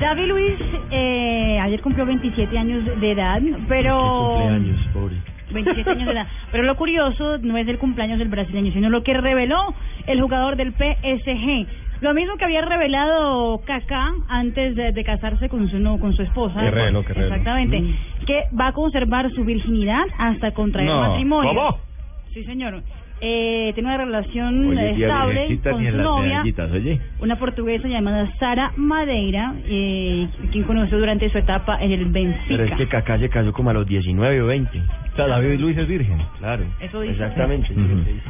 David Luis eh, ayer cumplió 27 años de edad, pero... Cumpleaños, pobre. 27 años de edad. Pero lo curioso no es el cumpleaños del brasileño, sino lo que reveló el jugador del PSG. Lo mismo que había revelado Kaká antes de, de casarse con su no, con su esposa. ¿Qué? Exactamente. Mm. Que va a conservar su virginidad hasta contraer No. matrimonio. ¿Cómo? Sí, señor. Eh, tiene una relación Oye, estable con su novia, oye. una portuguesa llamada Sara Madeira, eh, quien conoció durante su etapa en el Benfica. Pero es que Kaká se casó como a los 19 o 20. O sea, David Luis es virgen. Claro. Eso dice. Exactamente.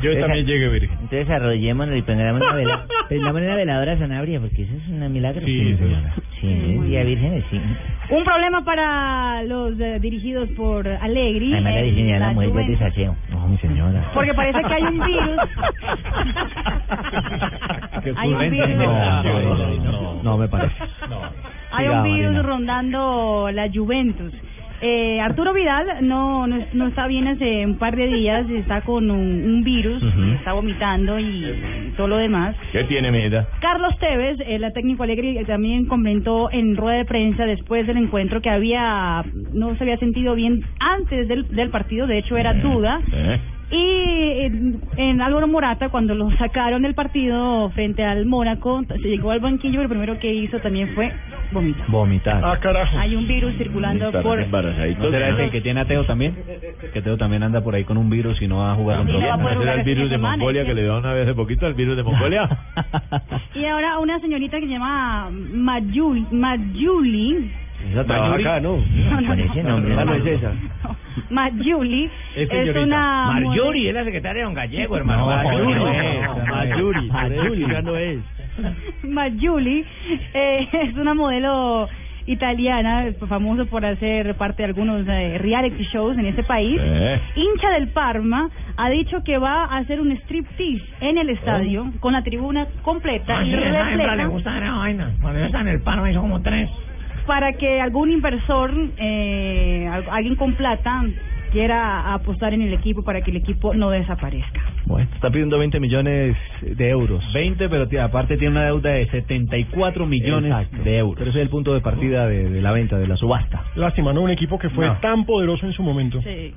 Yo también llegué virgen. Entonces arrollémonos y pongamos una vela, prendamos una veladora Sanabria, porque eso es un milagro. Sí, señora. Sí, sí, día vírgenes, sí. Un problema para los eh, dirigidos por Allegri. Además la mujer desaseo. No, mi señora. Porque parece que hay un virus. Hay un virus. No, No, no, no, no, no me parece. Hay un virus rondando la Juventus. Eh, Arturo Vidal no, no no está bien hace un par de días, está con un, un virus, Ujú. está vomitando y todo lo demás. ¿Qué tiene, Meda? Carlos Tevez, el técnico Alegre, eh, también comentó en rueda de prensa después del encuentro que había no se había sentido bien antes del, del partido, de hecho era duda. ¿Eh? Y en, en Álvaro Morata, cuando lo sacaron del partido frente al Mónaco, se llegó al banquillo y lo primero que hizo también fue vomitar. Vomitar. Ah, carajo. Hay un virus circulando por... embarazaditos. ¿No será ese que tiene a Teo también? Que Teo también anda por ahí con un virus y no va a jugar contra no va a poder ¿Ese era jugar el virus de de semana, Mongolia ¿sí? que le dio una vez hace poquito? ¿El virus de Mongolia? Y ahora una señorita que se llama Mayuli, Mayuli Esa trabaja acá, ¿no? No, no, ese no. nombre, Ah, no ¿no? es esa. Mayuli Es una... Marjorie es la secretaria de Don Gallego, hermano. No, Marjorie, no, no, Mayuri. Mayuri. Ya no es. Mayuli eh, es una modelo italiana, famosa por hacer parte de algunos eh, reality shows en ese país. Eh. Hincha del Parma, ha dicho que va a hacer un striptease en el estadio con la tribuna completa y repleta la vaina. Cuando está en el paro hizo como tres. para que algún inversor, eh, al- alguien con plata, quiera apostar en el equipo para que el equipo no desaparezca. Bueno, está pidiendo 20 millones de euros. 20, pero tía, aparte tiene una deuda de 74 millones Exacto. de euros. Pero ese es el punto de partida de, de la venta, de la subasta. Lástima, ¿no? Un equipo que fue No. tan poderoso en su momento. Sí.